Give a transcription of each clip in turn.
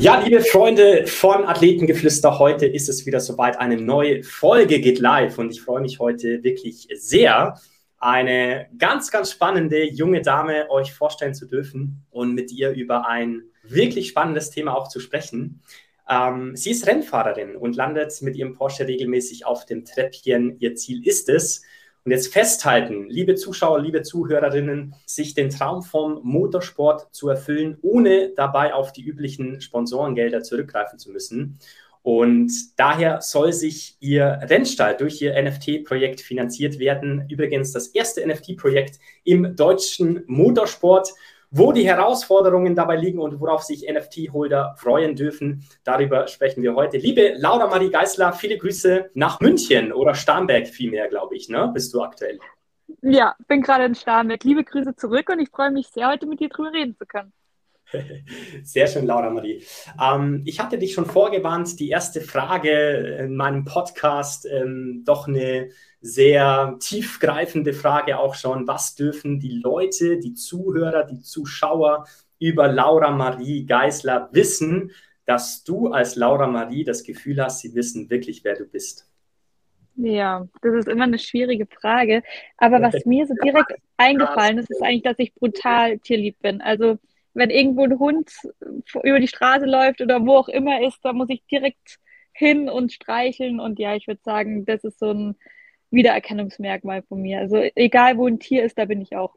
Ja, liebe Freunde von Athletengeflüster, heute ist es wieder soweit. Eine neue Folge geht live und ich freue mich heute wirklich sehr, eine ganz, ganz spannende junge Dame euch vorstellen zu dürfen und mit ihr über ein wirklich spannendes Thema auch zu sprechen. Ähm, sie ist Rennfahrerin und landet mit ihrem Porsche regelmäßig auf dem Treppchen. Ihr Ziel ist es, und jetzt festhalten, liebe Zuschauer, liebe Zuhörerinnen, sich den Traum vom Motorsport zu erfüllen, ohne dabei auf die üblichen Sponsorengelder zurückgreifen zu müssen. Und daher soll sich Ihr Rennstall durch Ihr NFT-Projekt finanziert werden. Übrigens das erste NFT-Projekt im deutschen Motorsport. Wo die Herausforderungen dabei liegen und worauf sich NFT-Holder freuen dürfen, darüber sprechen wir heute. Liebe Laura Marie Geisler, viele Grüße nach München oder Starnberg vielmehr, glaube ich, ne? Bist du aktuell? Ja, bin gerade in Starnberg. Liebe Grüße zurück und ich freue mich sehr, heute mit dir drüber reden zu können. Sehr schön, Laura Marie. Ähm, ich hatte dich schon vorgewarnt, die erste Frage in meinem Podcast, ähm, doch eine sehr tiefgreifende Frage auch schon. Was dürfen die Leute, die Zuhörer, die Zuschauer über Laura Marie Geisler wissen, dass du als Laura Marie das Gefühl hast, sie wissen wirklich, wer du bist? Ja, das ist immer eine schwierige Frage. Aber was mir so direkt eingefallen ist, ist eigentlich, dass ich brutal tierlieb bin. Also wenn irgendwo ein Hund über die Straße läuft oder wo auch immer ist, da muss ich direkt hin und streicheln. Und ja, ich würde sagen, das ist so ein Wiedererkennungsmerkmal von mir. Also egal, wo ein Tier ist, da bin ich auch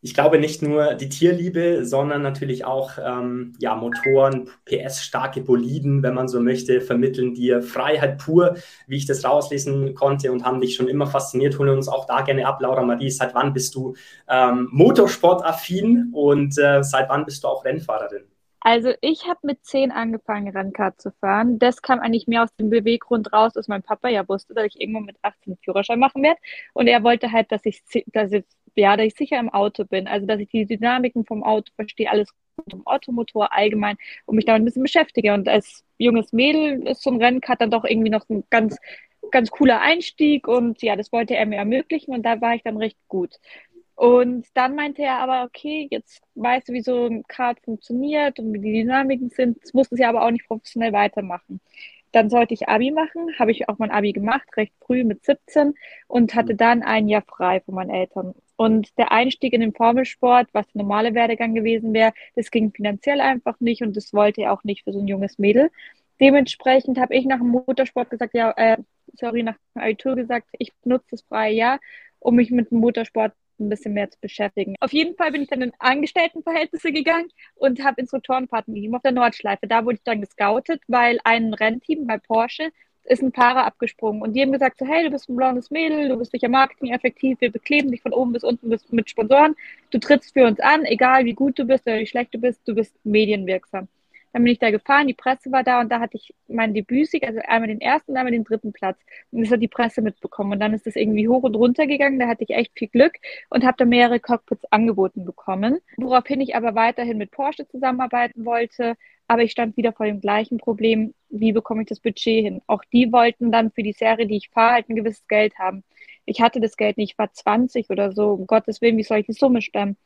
ich glaube nicht nur die Tierliebe, sondern natürlich auch ähm, ja, Motoren, PS-starke Boliden, wenn man so möchte, vermitteln dir Freiheit pur, wie ich das rauslesen konnte und haben dich schon immer fasziniert. Holen uns auch da gerne ab, Laura Marie. Seit wann bist du ähm, Motorsportaffin und äh, seit wann bist du auch Rennfahrerin? Also ich habe mit zehn angefangen, Rennkart zu fahren. Das kam eigentlich mehr aus dem Beweggrund raus, dass mein Papa ja wusste, dass ich irgendwann mit 18 Führerschein machen werde. Und er wollte halt, dass ich, dass ich ja, dass ich sicher im Auto bin, also dass ich die Dynamiken vom Auto verstehe, alles rund um Automotor allgemein und mich damit ein bisschen beschäftige. Und als junges Mädel ist so ein Rennkart dann doch irgendwie noch ein ganz, ganz cooler Einstieg und ja, das wollte er mir ermöglichen und da war ich dann recht gut. Und dann meinte er aber, okay, jetzt weißt du, wie so ein Kart funktioniert und wie die Dynamiken sind. Das musste sie aber auch nicht professionell weitermachen. Dann sollte ich Abi machen, habe ich auch mein Abi gemacht, recht früh mit 17 und hatte dann ein Jahr frei von meinen Eltern. Und der Einstieg in den Formelsport, was der normale Werdegang gewesen wäre, das ging finanziell einfach nicht und das wollte er auch nicht für so ein junges Mädel. Dementsprechend habe ich nach dem Motorsport gesagt, ja, äh, sorry, nach dem Abitur gesagt, ich nutze das freie Jahr, um mich mit dem Motorsport ein bisschen mehr zu beschäftigen. Auf jeden Fall bin ich dann in Angestelltenverhältnisse gegangen und habe Instruktorenfahrten gegeben auf der Nordschleife. Da wurde ich dann gescoutet, weil ein Rennteam bei Porsche ist ein Fahrer abgesprungen und die haben gesagt so, hey, du bist ein blondes Mädel, du bist sicher Marketing effektiv, wir bekleben dich von oben bis unten mit Sponsoren, du trittst für uns an, egal wie gut du bist oder wie schlecht du bist, du bist medienwirksam. Dann bin ich da gefahren, die Presse war da und da hatte ich meinen Debütsieg, also einmal den ersten und einmal den dritten Platz. Und das hat die Presse mitbekommen. Und dann ist das irgendwie hoch und runter gegangen. Da hatte ich echt viel Glück und habe da mehrere Cockpits angeboten bekommen. Woraufhin ich aber weiterhin mit Porsche zusammenarbeiten wollte. Aber ich stand wieder vor dem gleichen Problem. Wie bekomme ich das Budget hin? Auch die wollten dann für die Serie, die ich fahre, halt ein gewisses Geld haben. Ich hatte das Geld nicht, ich war 20 oder so. Um Gottes Willen, wie soll ich die Summe stemmen?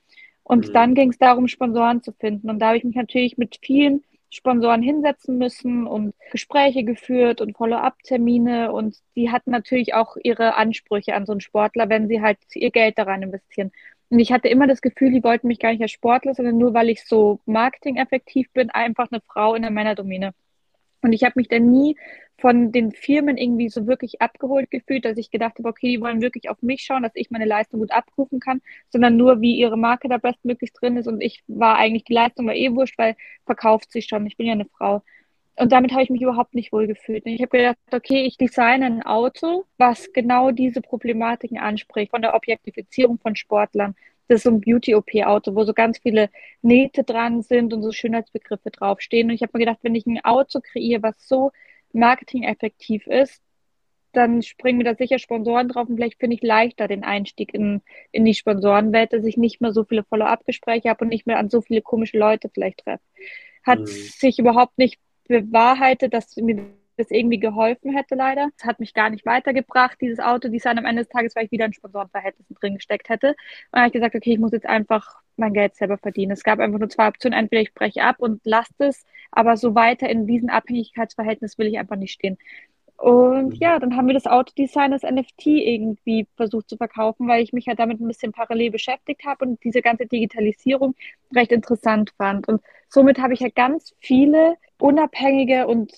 Und mhm. dann ging es darum, Sponsoren zu finden. Und da habe ich mich natürlich mit vielen Sponsoren hinsetzen müssen und Gespräche geführt und Follow-up-Termine und die hatten natürlich auch ihre Ansprüche an so einen Sportler, wenn sie halt ihr Geld daran investieren. Und ich hatte immer das Gefühl, die wollten mich gar nicht als Sportler, sondern nur weil ich so marketing-effektiv bin, einfach eine Frau in der Männerdomäne. Und ich habe mich dann nie von den Firmen irgendwie so wirklich abgeholt gefühlt, dass ich gedacht habe, okay, die wollen wirklich auf mich schauen, dass ich meine Leistung gut abrufen kann, sondern nur, wie ihre Marke da bestmöglich drin ist. Und ich war eigentlich, die Leistung war eh wurscht, weil verkauft sich schon. Ich bin ja eine Frau. Und damit habe ich mich überhaupt nicht wohl gefühlt. Ich habe gedacht, okay, ich designe ein Auto, was genau diese Problematiken anspricht, von der Objektifizierung von Sportlern. Das ist so ein Beauty-OP-Auto, wo so ganz viele Nähte dran sind und so Schönheitsbegriffe draufstehen. Und ich habe mir gedacht, wenn ich ein Auto kreiere, was so marketing-effektiv ist, dann springen mir da sicher Sponsoren drauf und vielleicht finde ich leichter den Einstieg in, in die Sponsorenwelt, dass ich nicht mehr so viele Follow-up-Gespräche habe und nicht mehr an so viele komische Leute vielleicht treffe. Hat mhm. sich überhaupt nicht bewahrheitet, dass mir das irgendwie geholfen hätte, leider. Es hat mich gar nicht weitergebracht, dieses Autodesign am Ende des Tages, weil ich wieder in Sponsorenverhältnissen drin gesteckt hätte. Und dann habe ich gesagt, okay, ich muss jetzt einfach mein Geld selber verdienen. Es gab einfach nur zwei Optionen. Entweder ich breche ab und lasse es, aber so weiter in diesem Abhängigkeitsverhältnis will ich einfach nicht stehen. Und mhm. ja, dann haben wir das Autodesign, das NFT irgendwie versucht zu verkaufen, weil ich mich ja damit ein bisschen parallel beschäftigt habe und diese ganze Digitalisierung recht interessant fand. Und somit habe ich ja ganz viele unabhängige und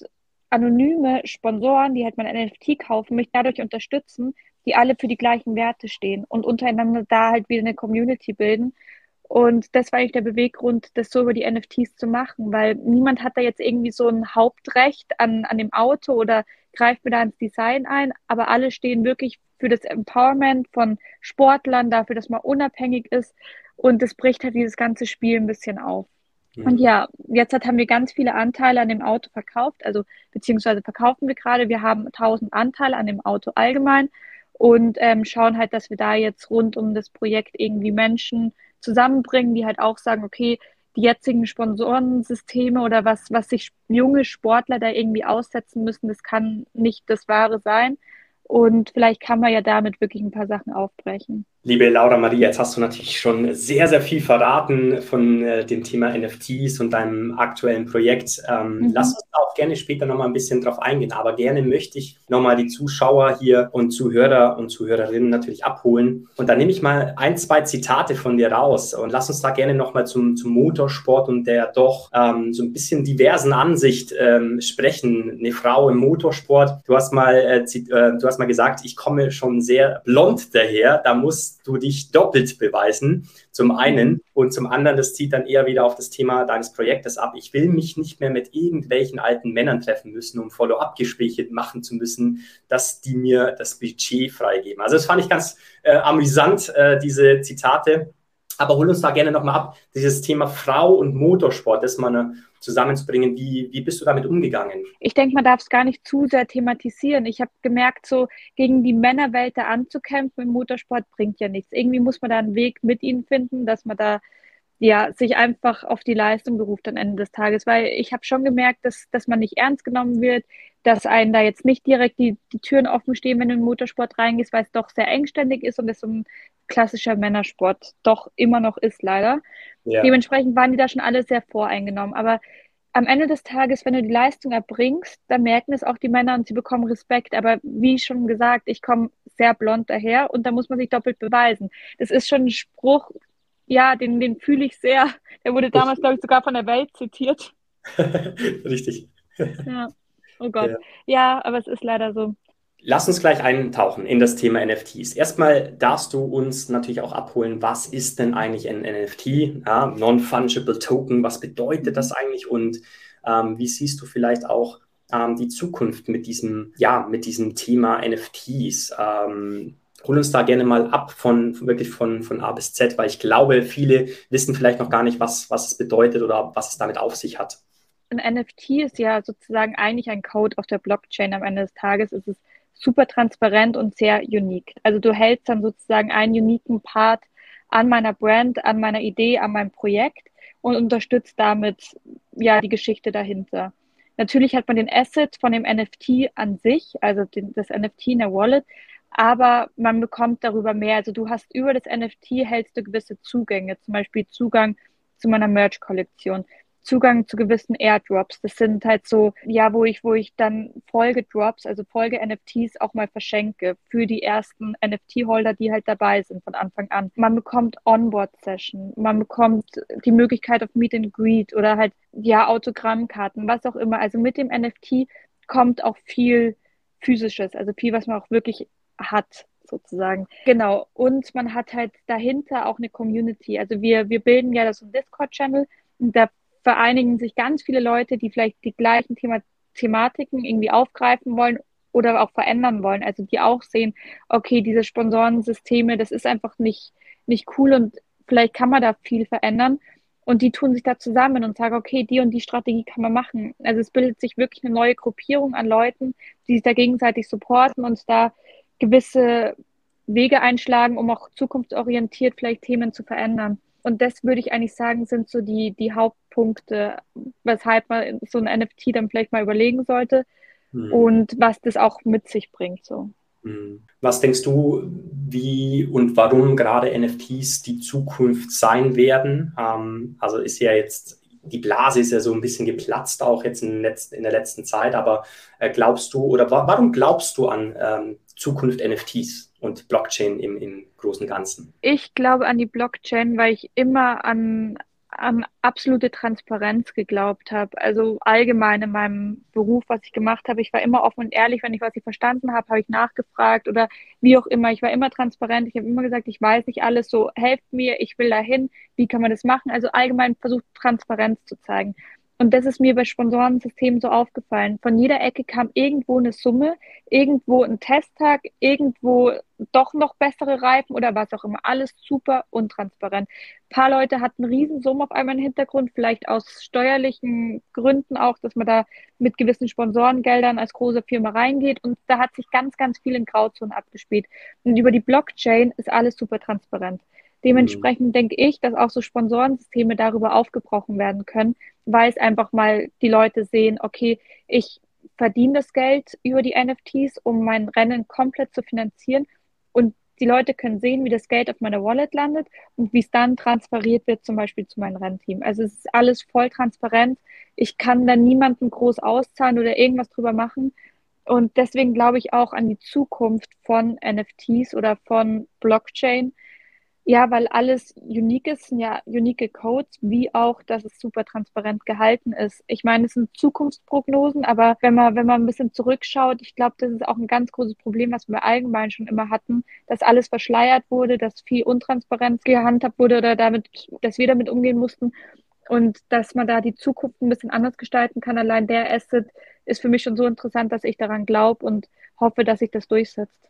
anonyme Sponsoren, die halt mein NFT kaufen, mich dadurch unterstützen, die alle für die gleichen Werte stehen und untereinander da halt wieder eine Community bilden. Und das war eigentlich der Beweggrund, das so über die NFTs zu machen, weil niemand hat da jetzt irgendwie so ein Hauptrecht an, an dem Auto oder greift mir da ins Design ein, aber alle stehen wirklich für das Empowerment von Sportlern, dafür, dass man unabhängig ist und das bricht halt dieses ganze Spiel ein bisschen auf. Und ja, jetzt hat, haben wir ganz viele Anteile an dem Auto verkauft, also beziehungsweise verkaufen wir gerade. Wir haben 1000 Anteile an dem Auto allgemein und ähm, schauen halt, dass wir da jetzt rund um das Projekt irgendwie Menschen zusammenbringen, die halt auch sagen, okay, die jetzigen Sponsorensysteme oder was, was sich junge Sportler da irgendwie aussetzen müssen, das kann nicht das Wahre sein. Und vielleicht kann man ja damit wirklich ein paar Sachen aufbrechen. Liebe Laura Marie, jetzt hast du natürlich schon sehr, sehr viel verraten von äh, dem Thema NFTs und deinem aktuellen Projekt. Ähm, mhm. Lass uns auch gerne später nochmal ein bisschen drauf eingehen, aber gerne möchte ich nochmal die Zuschauer hier und Zuhörer und Zuhörerinnen natürlich abholen. Und dann nehme ich mal ein, zwei Zitate von dir raus und lass uns da gerne nochmal zum, zum Motorsport und der doch ähm, so ein bisschen diversen Ansicht ähm, sprechen. Eine Frau im Motorsport. Du hast mal, äh, äh, du hast mal gesagt, ich komme schon sehr blond daher. Da muss du dich doppelt beweisen. Zum einen und zum anderen, das zieht dann eher wieder auf das Thema deines Projektes ab. Ich will mich nicht mehr mit irgendwelchen alten Männern treffen müssen, um Follow-up-Gespräche machen zu müssen, dass die mir das Budget freigeben. Also das fand ich ganz äh, amüsant, äh, diese Zitate. Aber hol uns da gerne nochmal ab, dieses Thema Frau und Motorsport, das man zusammenzubringen. Wie, wie bist du damit umgegangen? Ich denke, man darf es gar nicht zu sehr thematisieren. Ich habe gemerkt, so gegen die Männerwelt da anzukämpfen im Motorsport bringt ja nichts. Irgendwie muss man da einen Weg mit ihnen finden, dass man da ja, sich einfach auf die Leistung beruft am Ende des Tages, weil ich habe schon gemerkt, dass, dass man nicht ernst genommen wird, dass einen da jetzt nicht direkt die, die Türen offen stehen, wenn du in den Motorsport reingehst, weil es doch sehr engständig ist und es so ein klassischer Männersport doch immer noch ist, leider. Ja. Dementsprechend waren die da schon alle sehr voreingenommen. Aber am Ende des Tages, wenn du die Leistung erbringst, dann merken es auch die Männer und sie bekommen Respekt. Aber wie schon gesagt, ich komme sehr blond daher und da muss man sich doppelt beweisen. Das ist schon ein Spruch, ja, den, den fühle ich sehr. Der wurde damals, glaube ich, sogar von der Welt zitiert. Richtig. Ja. Oh Gott. Ja. ja, aber es ist leider so. Lass uns gleich eintauchen in das Thema NFTs. Erstmal darfst du uns natürlich auch abholen, was ist denn eigentlich ein NFT? Ja, Non-Fungible Token, was bedeutet das eigentlich und ähm, wie siehst du vielleicht auch ähm, die Zukunft mit diesem, ja, mit diesem Thema NFTs? Ähm, hol uns da gerne mal ab von wirklich von, von A bis Z, weil ich glaube, viele wissen vielleicht noch gar nicht, was, was es bedeutet oder was es damit auf sich hat. Ein NFT ist ja sozusagen eigentlich ein Code auf der Blockchain. Am Ende des Tages ist es super transparent und sehr unique. Also du hältst dann sozusagen einen uniken Part an meiner Brand, an meiner Idee, an meinem Projekt und unterstützt damit ja die Geschichte dahinter. Natürlich hat man den Asset von dem NFT an sich, also den, das NFT in der Wallet, aber man bekommt darüber mehr. Also du hast über das NFT hältst du gewisse Zugänge, zum Beispiel Zugang zu meiner Merch-Kollektion. Zugang zu gewissen Airdrops. Das sind halt so, ja, wo ich, wo ich dann Folgedrops, also Folge-NFTs auch mal verschenke für die ersten NFT-Holder, die halt dabei sind von Anfang an. Man bekommt Onboard-Session, man bekommt die Möglichkeit auf Meet and Greet oder halt, ja, Autogrammkarten, was auch immer. Also mit dem NFT kommt auch viel physisches, also viel, was man auch wirklich hat sozusagen. Genau. Und man hat halt dahinter auch eine Community. Also wir, wir bilden ja das Discord-Channel und da vereinigen sich ganz viele Leute, die vielleicht die gleichen Thema Thematiken irgendwie aufgreifen wollen oder auch verändern wollen. Also die auch sehen, okay, diese Sponsorensysteme, das ist einfach nicht, nicht cool und vielleicht kann man da viel verändern. Und die tun sich da zusammen und sagen, okay, die und die Strategie kann man machen. Also es bildet sich wirklich eine neue Gruppierung an Leuten, die sich da gegenseitig supporten und da gewisse Wege einschlagen, um auch zukunftsorientiert vielleicht Themen zu verändern. Und das würde ich eigentlich sagen, sind so die, die Hauptpunkte, weshalb man so ein NFT dann vielleicht mal überlegen sollte mhm. und was das auch mit sich bringt. So. Hm. Was denkst du, wie und warum gerade NFTs die Zukunft sein werden? Ähm, also ist ja jetzt, die Blase ist ja so ein bisschen geplatzt, auch jetzt in, letzten, in der letzten Zeit, aber äh, glaubst du oder wa warum glaubst du an ähm, Zukunft NFTs und Blockchain im, im großen Ganzen? Ich glaube an die Blockchain, weil ich immer an, an absolute Transparenz geglaubt habe. Also allgemein in meinem Beruf, was ich gemacht habe. Ich war immer offen und ehrlich, wenn ich was ich verstanden habe, habe ich nachgefragt oder wie auch immer. Ich war immer transparent. Ich habe immer gesagt, ich weiß nicht alles. So helft mir, ich will dahin. Wie kann man das machen? Also allgemein versucht Transparenz zu zeigen. Und das ist mir bei Sponsorensystemen so aufgefallen. Von jeder Ecke kam irgendwo eine Summe, irgendwo ein Testtag, irgendwo doch noch bessere Reifen oder was auch immer. Alles super untransparent. Ein paar Leute hatten Riesensummen auf einmal im Hintergrund, vielleicht aus steuerlichen Gründen auch, dass man da mit gewissen Sponsorengeldern als große Firma reingeht. Und da hat sich ganz, ganz viel in Grauzonen abgespielt. Und über die Blockchain ist alles super transparent. Dementsprechend mhm. denke ich, dass auch so Sponsorensysteme darüber aufgebrochen werden können, weil es einfach mal die Leute sehen, okay, ich verdiene das Geld über die NFTs, um mein Rennen komplett zu finanzieren und die Leute können sehen, wie das Geld auf meiner Wallet landet und wie es dann transferiert wird, zum Beispiel zu meinem Rennteam. Also es ist alles voll transparent. Ich kann da niemanden groß auszahlen oder irgendwas drüber machen. Und deswegen glaube ich auch an die Zukunft von NFTs oder von Blockchain, ja, weil alles unique ist, sind ja unique Codes, wie auch, dass es super transparent gehalten ist. Ich meine, es sind Zukunftsprognosen, aber wenn man, wenn man ein bisschen zurückschaut, ich glaube, das ist auch ein ganz großes Problem, was wir allgemein schon immer hatten, dass alles verschleiert wurde, dass viel Untransparenz gehandhabt wurde oder damit, dass wir damit umgehen mussten und dass man da die Zukunft ein bisschen anders gestalten kann. Allein der Asset ist für mich schon so interessant, dass ich daran glaube und hoffe, dass sich das durchsetzt.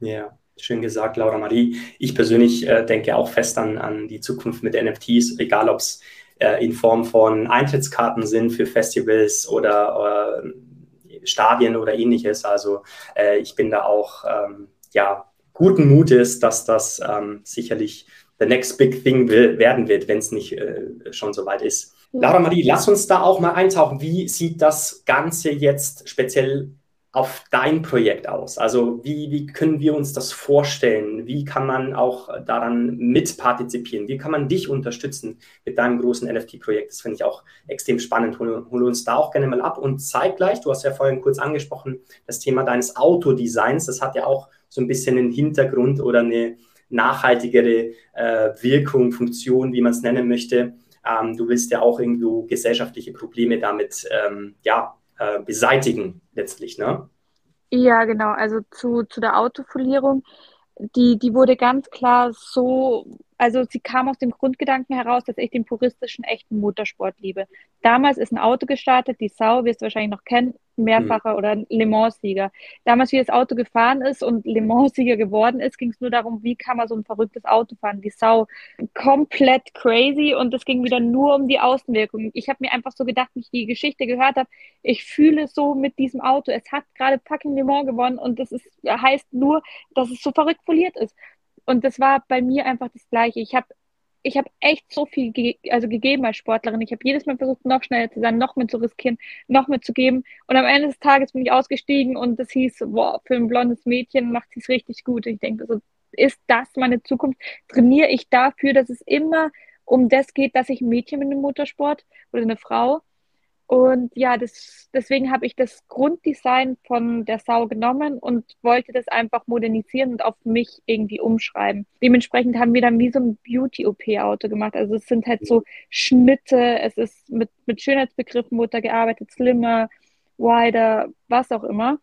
Ja. Schön gesagt, Laura Marie. Ich persönlich äh, denke auch fest an, an die Zukunft mit NFTs, egal ob es äh, in Form von Eintrittskarten sind für Festivals oder äh, Stadien oder ähnliches. Also äh, ich bin da auch ähm, ja, guten Mutes, dass das ähm, sicherlich the next big thing will, werden wird, wenn es nicht äh, schon so weit ist. Laura Marie, lass uns da auch mal eintauchen. Wie sieht das Ganze jetzt speziell auf dein Projekt aus? Also wie, wie können wir uns das vorstellen? Wie kann man auch daran mitpartizipieren? Wie kann man dich unterstützen mit deinem großen NFT-Projekt? Das finde ich auch extrem spannend. Hol, hol, uns da auch gerne mal ab und zeig gleich, du hast ja vorhin kurz angesprochen, das Thema deines Autodesigns. Das hat ja auch so ein bisschen einen Hintergrund oder eine nachhaltigere äh, Wirkung, Funktion, wie man es nennen möchte. Ähm, du willst ja auch irgendwo gesellschaftliche Probleme damit ähm, ja, äh, beseitigen letztlich, ne? Ja, genau. Also zu, zu der Autofolierung, die, die wurde ganz klar so also sie kam aus dem Grundgedanken heraus, dass ich den puristischen, echten Motorsport liebe. Damals ist ein Auto gestartet, die Sau, wirst du wahrscheinlich noch kennen, mehrfacher mhm. oder Le Mans-Sieger. Damals, wie das Auto gefahren ist und Le Mans-Sieger geworden ist, ging es nur darum, wie kann man so ein verrücktes Auto fahren. Die Sau, komplett crazy und es ging wieder nur um die Außenwirkung. Ich habe mir einfach so gedacht, wie ich die Geschichte gehört habe, ich fühle so mit diesem Auto. Es hat gerade fucking Le Mans gewonnen und das ist, heißt nur, dass es so verrückt foliert ist. Und das war bei mir einfach das Gleiche. Ich habe ich habe echt so viel ge also gegeben als Sportlerin. Ich habe jedes Mal versucht, noch schneller zu sein, noch mehr zu riskieren, noch mehr zu geben. Und am Ende des Tages bin ich ausgestiegen und das hieß, boah, für ein blondes Mädchen macht sie es richtig gut. ich denke, so ist das meine Zukunft? Trainiere ich dafür, dass es immer um das geht, dass ich ein Mädchen bin im Motorsport oder eine Frau? Und ja, das, deswegen habe ich das Grunddesign von der Sau genommen und wollte das einfach modernisieren und auf mich irgendwie umschreiben. Dementsprechend haben wir dann wie so ein Beauty-OP-Auto gemacht. Also es sind halt so Schnitte, es ist mit, mit Schönheitsbegriffen wurde gearbeitet, slimmer, wider, was auch immer.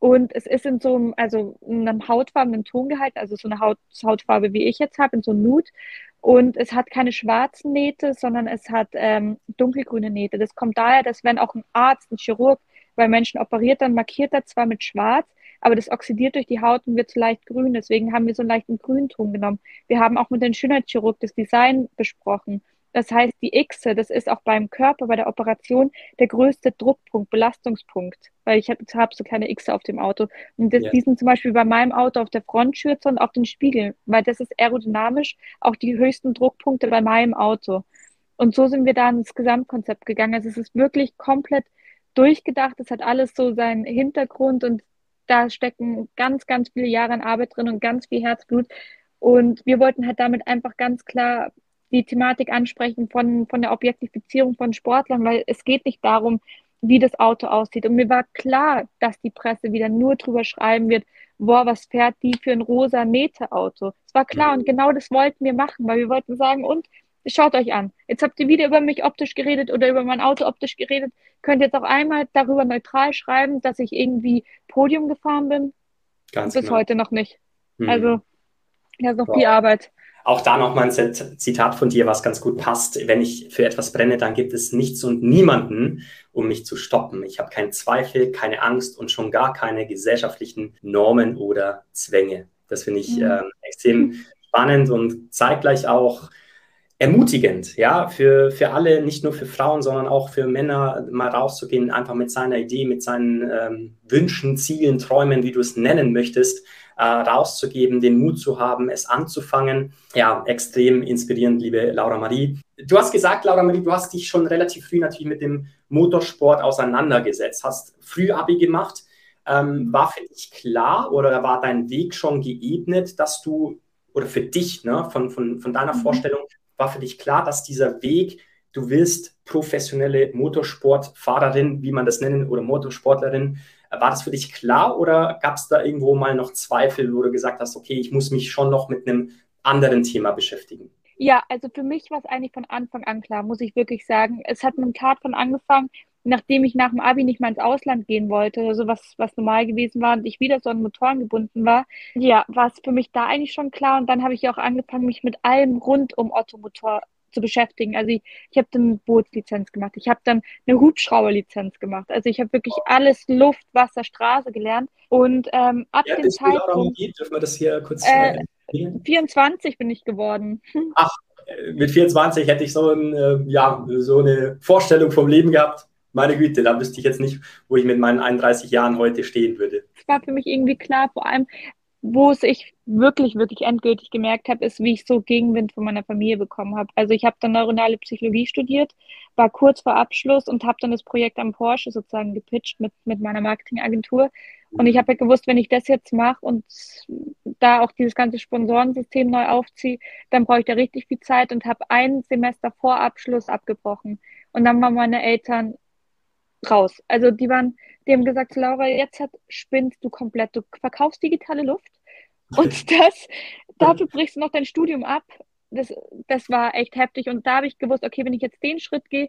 Und es ist in so einem, also in einem hautfarbenen Ton gehalten, also so eine Haut, Hautfarbe, wie ich jetzt habe, in so Nude. Und es hat keine schwarzen Nähte, sondern es hat ähm, dunkelgrüne Nähte. Das kommt daher, dass wenn auch ein Arzt, ein Chirurg bei Menschen operiert, dann markiert er zwar mit schwarz, aber das oxidiert durch die Haut und wird so leicht grün. Deswegen haben wir so einen leichten Grünton genommen. Wir haben auch mit dem Schönheitschirurg das Design besprochen. Das heißt, die Xe, das ist auch beim Körper, bei der Operation der größte Druckpunkt, Belastungspunkt, weil ich habe hab so kleine Xe auf dem Auto. Und das, yeah. die sind zum Beispiel bei meinem Auto auf der Frontschürze und auf den Spiegeln, weil das ist aerodynamisch auch die höchsten Druckpunkte bei meinem Auto. Und so sind wir da ins Gesamtkonzept gegangen. Also es ist wirklich komplett durchgedacht. Es hat alles so seinen Hintergrund und da stecken ganz, ganz viele Jahre an Arbeit drin und ganz viel Herzblut. Und wir wollten halt damit einfach ganz klar die Thematik ansprechen von, von der Objektifizierung von Sportlern, weil es geht nicht darum, wie das Auto aussieht. Und mir war klar, dass die Presse wieder nur drüber schreiben wird, boah, was fährt die für ein rosa Meter-Auto. Es war klar und genau das wollten wir machen, weil wir wollten sagen, und schaut euch an. Jetzt habt ihr wieder über mich optisch geredet oder über mein Auto optisch geredet. Könnt jetzt auch einmal darüber neutral schreiben, dass ich irgendwie Podium gefahren bin. Ganz Bis genau. heute noch nicht. Mhm. Also, ja, ist noch wow. viel Arbeit. Auch da nochmal ein Zitat von dir, was ganz gut passt. Wenn ich für etwas brenne, dann gibt es nichts und niemanden, um mich zu stoppen. Ich habe keinen Zweifel, keine Angst und schon gar keine gesellschaftlichen Normen oder Zwänge. Das finde ich mhm. äh, extrem spannend und zeitgleich auch ermutigend, ja, für, für alle, nicht nur für Frauen, sondern auch für Männer, mal rauszugehen, einfach mit seiner Idee, mit seinen ähm, Wünschen, Zielen, Träumen, wie du es nennen möchtest, äh, rauszugeben, den Mut zu haben, es anzufangen. Ja, extrem inspirierend, liebe Laura Marie. Du hast gesagt, Laura Marie, du hast dich schon relativ früh natürlich mit dem Motorsport auseinandergesetzt, hast früh Abi gemacht. Ähm, war für dich klar oder war dein Weg schon geebnet, dass du, oder für dich, ne, von, von, von deiner mhm. Vorstellung, war für dich klar, dass dieser Weg, du willst professionelle Motorsportfahrerin, wie man das nennen, oder Motorsportlerin, war das für dich klar oder gab es da irgendwo mal noch Zweifel, wo du gesagt hast, okay, ich muss mich schon noch mit einem anderen Thema beschäftigen? Ja, also für mich war es eigentlich von Anfang an klar, muss ich wirklich sagen. Es hat mit dem Tat von angefangen, nachdem ich nach dem Abi nicht mal ins Ausland gehen wollte, also was, was normal gewesen war und ich wieder so an Motoren gebunden war, ja, war es für mich da eigentlich schon klar. Und dann habe ich auch angefangen, mich mit allem rund um Ottomotor zu beschäftigen. Also ich, ich habe dann Bootslizenz gemacht, ich habe dann eine Hubschrauberlizenz gemacht. Also ich habe wirklich alles Luft, Wasser, Straße gelernt. Und ähm, ab ja, dem Zeitpunkt... Dürfen wir das hier kurz... Äh, 24 bin ich geworden. Ach, mit 24 hätte ich so, ein, äh, ja, so eine Vorstellung vom Leben gehabt meine Güte, da wüsste ich jetzt nicht, wo ich mit meinen 31 Jahren heute stehen würde. Es war für mich irgendwie klar, vor allem, wo es ich wirklich, wirklich endgültig gemerkt habe, ist, wie ich so Gegenwind von meiner Familie bekommen habe. Also ich habe dann neuronale Psychologie studiert, war kurz vor Abschluss und habe dann das Projekt am Porsche sozusagen gepitcht mit, mit meiner Marketingagentur. Und ich habe ja gewusst, wenn ich das jetzt mache und da auch dieses ganze Sponsorensystem neu aufziehe, dann brauche ich da richtig viel Zeit und habe ein Semester vor Abschluss abgebrochen. Und dann waren meine Eltern raus. Also die waren, die haben gesagt, Laura, jetzt hat, spinnst du komplett, du verkaufst digitale Luft und das, dafür brichst du noch dein Studium ab. Das, das war echt heftig und da habe ich gewusst, okay, wenn ich jetzt den Schritt gehe,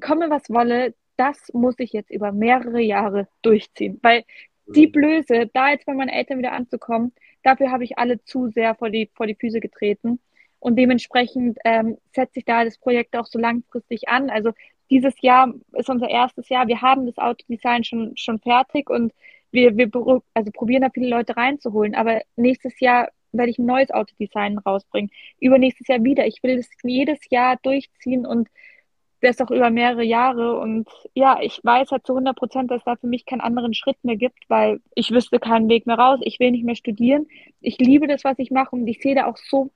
komme was wolle, das muss ich jetzt über mehrere Jahre durchziehen, weil die mhm. Blöße, da jetzt bei meinen Eltern wieder anzukommen, dafür habe ich alle zu sehr vor die, vor die Füße getreten. Und dementsprechend ähm, setze ich da das Projekt auch so langfristig an. Also dieses Jahr ist unser erstes Jahr. Wir haben das Autodesign schon, schon fertig und wir, wir also probieren da viele Leute reinzuholen. Aber nächstes Jahr werde ich ein neues Autodesign rausbringen. Übernächstes Jahr wieder. Ich will das jedes Jahr durchziehen und das auch über mehrere Jahre. Und ja, ich weiß halt zu 100 Prozent, dass da für mich keinen anderen Schritt mehr gibt, weil ich wüsste keinen Weg mehr raus. Ich will nicht mehr studieren. Ich liebe das, was ich mache und ich sehe da auch so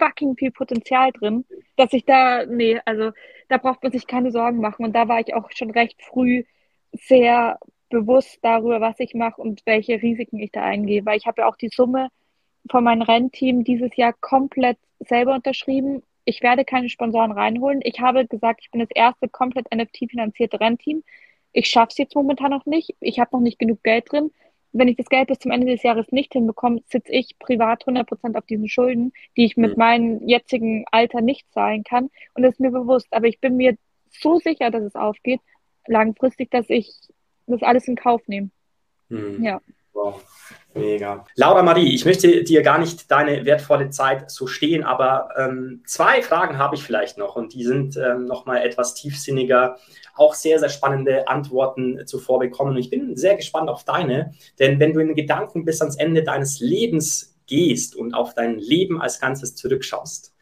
fucking viel Potenzial drin, dass ich da, nee, also da braucht man sich keine Sorgen machen. Und da war ich auch schon recht früh sehr bewusst darüber, was ich mache und welche Risiken ich da eingehe. Weil ich habe ja auch die Summe von meinem Rennteam dieses Jahr komplett selber unterschrieben. Ich werde keine Sponsoren reinholen. Ich habe gesagt, ich bin das erste komplett NFT-finanzierte Rennteam. Ich schaffe es jetzt momentan noch nicht. Ich habe noch nicht genug Geld drin wenn ich das Geld bis zum Ende des Jahres nicht hinbekomme, sitze ich privat 100% auf diesen Schulden, die ich mit mhm. meinem jetzigen Alter nicht zahlen kann. Und das ist mir bewusst. Aber ich bin mir so sicher, dass es aufgeht, langfristig, dass ich das alles in Kauf nehme. Mhm. Ja. Wow. Mega. Laura Marie, ich möchte dir gar nicht deine wertvolle Zeit so stehen, aber ähm, zwei Fragen habe ich vielleicht noch und die sind ähm, nochmal etwas tiefsinniger, auch sehr, sehr spannende Antworten zuvor bekommen. Und ich bin sehr gespannt auf deine, denn wenn du in Gedanken bis ans Ende deines Lebens gehst und auf dein Leben als Ganzes zurückschaust,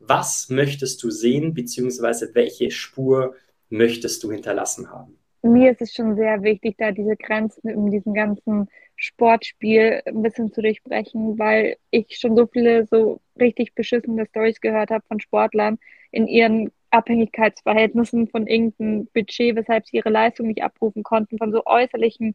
was möchtest du sehen, beziehungsweise welche Spur möchtest du hinterlassen haben? Mir ist es schon sehr wichtig, da diese Grenzen in diesem ganzen Sportspiel ein bisschen zu durchbrechen, weil ich schon so viele so richtig beschissene Stories gehört habe von Sportlern in ihren Abhängigkeitsverhältnissen von irgendeinem Budget, weshalb sie ihre Leistung nicht abrufen konnten, von so äußerlichen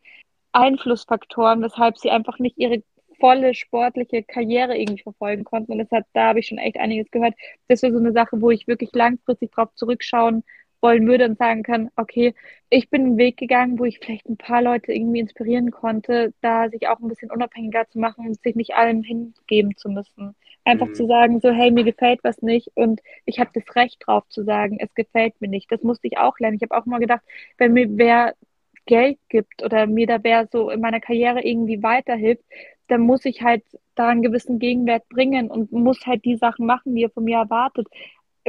Einflussfaktoren, weshalb sie einfach nicht ihre volle sportliche Karriere irgendwie verfolgen konnten. Und deshalb, da habe ich schon echt einiges gehört. Das wäre so eine Sache, wo ich wirklich langfristig drauf zurückschauen wollen würde und sagen kann, okay, ich bin einen Weg gegangen, wo ich vielleicht ein paar Leute irgendwie inspirieren konnte, da sich auch ein bisschen unabhängiger zu machen und sich nicht allem hingeben zu müssen. Einfach mhm. zu sagen, so, hey, mir gefällt was nicht und ich habe das Recht drauf zu sagen, es gefällt mir nicht. Das musste ich auch lernen. Ich habe auch mal gedacht, wenn mir wer Geld gibt oder mir da wer so in meiner Karriere irgendwie weiterhilft, dann muss ich halt da einen gewissen Gegenwert bringen und muss halt die Sachen machen, die er von mir erwartet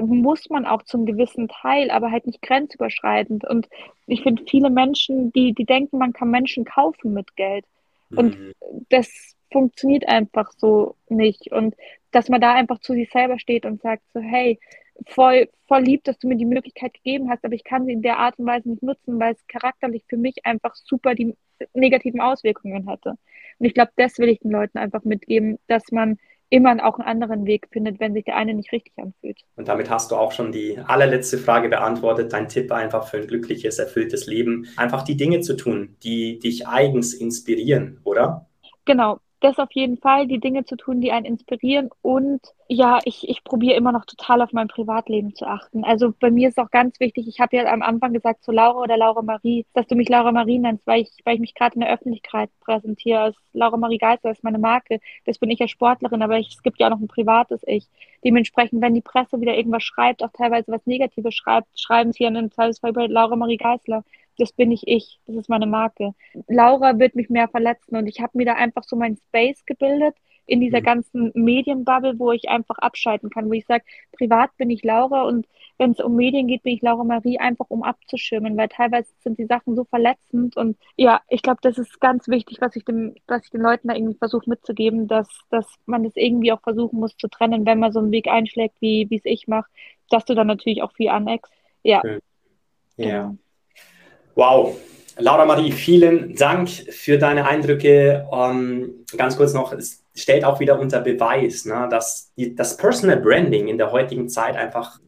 muss man auch zum gewissen Teil, aber halt nicht grenzüberschreitend. Und ich finde viele Menschen, die, die denken, man kann Menschen kaufen mit Geld. Und mhm. das funktioniert einfach so nicht. Und dass man da einfach zu sich selber steht und sagt so, hey, voll, voll lieb, dass du mir die Möglichkeit gegeben hast, aber ich kann sie in der Art und Weise nicht nutzen, weil es charakterlich für mich einfach super die negativen Auswirkungen hätte. Und ich glaube, das will ich den Leuten einfach mitgeben, dass man immer auch einen anderen Weg findet, wenn sich der eine nicht richtig anfühlt. Und damit hast du auch schon die allerletzte Frage beantwortet. Dein Tipp einfach für ein glückliches, erfülltes Leben. Einfach die Dinge zu tun, die dich eigens inspirieren, oder? Genau das auf jeden Fall, die Dinge zu tun, die einen inspirieren. Und ja, ich, ich probiere immer noch total auf mein Privatleben zu achten. Also bei mir ist auch ganz wichtig, ich habe ja am Anfang gesagt zu Laura oder Laura Marie, dass du mich Laura Marie nennst, weil ich, weil ich mich gerade in der Öffentlichkeit präsentiere. Als Laura Marie Geister ist meine Marke. Das bin ich als Sportlerin, aber ich, es gibt ja auch noch ein privates Ich. Dementsprechend, wenn die Presse wieder irgendwas schreibt, auch teilweise was Negatives schreibt, schreiben sie ja in einem Zweifelsfall über Laura Marie Geisler das bin ich ich, das ist meine Marke. Laura wird mich mehr verletzen und ich habe mir da einfach so meinen Space gebildet in dieser mhm. ganzen Medienbubble, wo ich einfach abschalten kann, wo ich sage, privat bin ich Laura und wenn es um Medien geht, bin ich Laura Marie einfach um abzuschirmen, weil teilweise sind die Sachen so verletzend und ja, ich glaube, das ist ganz wichtig, was ich dem, was ich den Leuten da irgendwie versuche mitzugeben, dass, dass man das irgendwie auch versuchen muss zu trennen, wenn man so einen Weg einschlägt, wie es ich mache, dass du dann natürlich auch viel aneckst. Ja. Ja. Genau. Wow. Laura Marie, vielen Dank für deine Eindrücke. Ähm, ganz kurz noch, es stellt auch wieder unter Beweis, ne, dass die, das Personal Branding in der heutigen Zeit einfach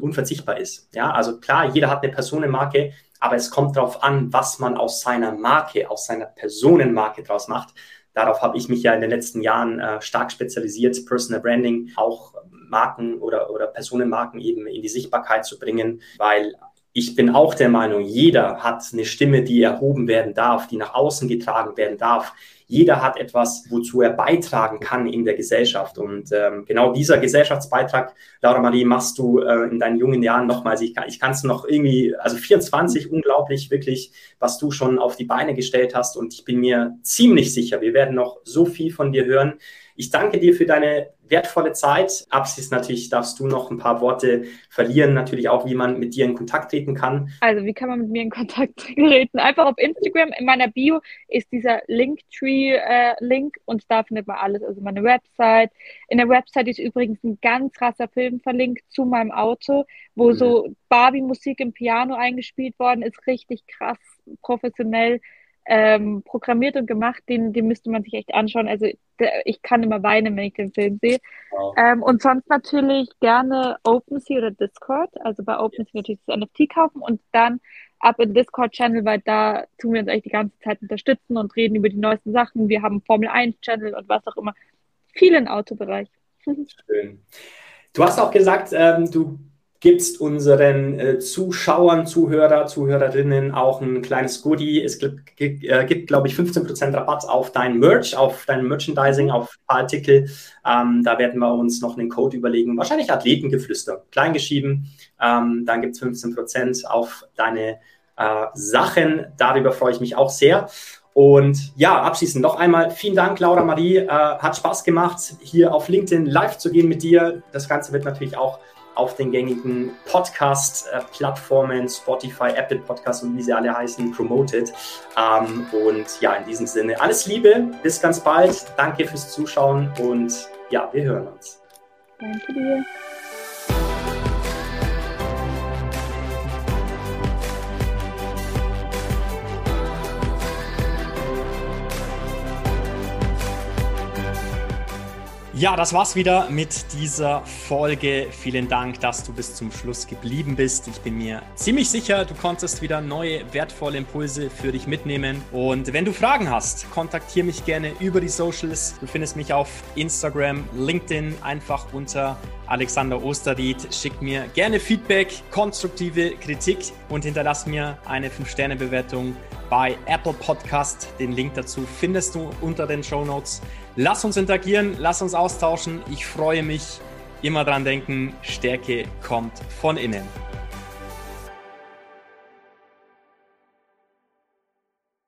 unverzichtbar ist. Ja, also klar, jeder hat eine Personenmarke, aber es kommt darauf an, was man aus seiner Marke, aus seiner Personenmarke draus macht. Darauf habe ich mich ja in den letzten Jahren äh, stark spezialisiert, Personal Branding, auch Marken oder, oder Personenmarken eben in die Sichtbarkeit zu bringen, weil ich bin auch der Meinung, jeder hat eine Stimme, die erhoben werden darf, die nach außen getragen werden darf. Jeder hat etwas, wozu er beitragen kann in der Gesellschaft. Und ähm, genau dieser Gesellschaftsbeitrag, Laura Marie, machst du äh, in deinen jungen Jahren nochmals. Ich kann es noch irgendwie, also 24, unglaublich wirklich, was du schon auf die Beine gestellt hast. Und ich bin mir ziemlich sicher, wir werden noch so viel von dir hören. Ich danke dir für deine wertvolle Zeit. Abschließend natürlich darfst du noch ein paar Worte verlieren, natürlich auch, wie man mit dir in Kontakt treten kann. Also, wie kann man mit mir in Kontakt treten? Einfach auf Instagram. In meiner Bio ist dieser Linktree-Link äh, und da findet man alles, also meine Website. In der Website ist übrigens ein ganz krasser Film verlinkt zu meinem Auto, wo mhm. so Barbie-Musik im Piano eingespielt worden ist. Richtig krass professionell ähm, programmiert und gemacht, den, den müsste man sich echt anschauen. Also der, ich kann immer weinen, wenn ich den Film sehe. Wow. Ähm, und sonst natürlich gerne OpenSea oder Discord. Also bei OpenSea yes. natürlich das NFT kaufen und dann ab in Discord-Channel, weil da tun wir uns eigentlich die ganze Zeit unterstützen und reden über die neuesten Sachen. Wir haben Formel 1-Channel und was auch immer. Viel im Autobereich. Schön. Du hast auch gesagt, ähm, du gibst unseren äh, Zuschauern, Zuhörer, Zuhörerinnen auch ein kleines Goodie. Es gibt, gibt, äh, glaube ich, 15% Rabatt auf dein Merch, auf dein Merchandising, auf Artikel. Ähm, da werden wir uns noch einen Code überlegen. Wahrscheinlich Athletengeflüster, kleingeschrieben. Ähm, dann gibt es 15% auf deine äh, Sachen. Darüber freue ich mich auch sehr. Und ja, abschließend noch einmal vielen Dank, Laura Marie. Äh, hat Spaß gemacht, hier auf LinkedIn live zu gehen mit dir. Das Ganze wird natürlich auch auf den gängigen Podcast-Plattformen, Spotify, Apple Podcasts und wie sie alle heißen, promoted. Ähm, und ja, in diesem Sinne alles Liebe, bis ganz bald. Danke fürs Zuschauen und ja, wir hören uns. Danke dir. Ja, das war's wieder mit dieser Folge. Vielen Dank, dass du bis zum Schluss geblieben bist. Ich bin mir ziemlich sicher, du konntest wieder neue wertvolle Impulse für dich mitnehmen. Und wenn du Fragen hast, kontaktiere mich gerne über die Socials. Du findest mich auf Instagram, LinkedIn, einfach unter Alexander Osterried. Schick mir gerne Feedback, konstruktive Kritik und hinterlass mir eine 5-Sterne-Bewertung bei Apple Podcast. Den Link dazu findest du unter den Show Notes. Lass uns interagieren, lass uns austauschen. Ich freue mich. Immer dran denken, Stärke kommt von innen.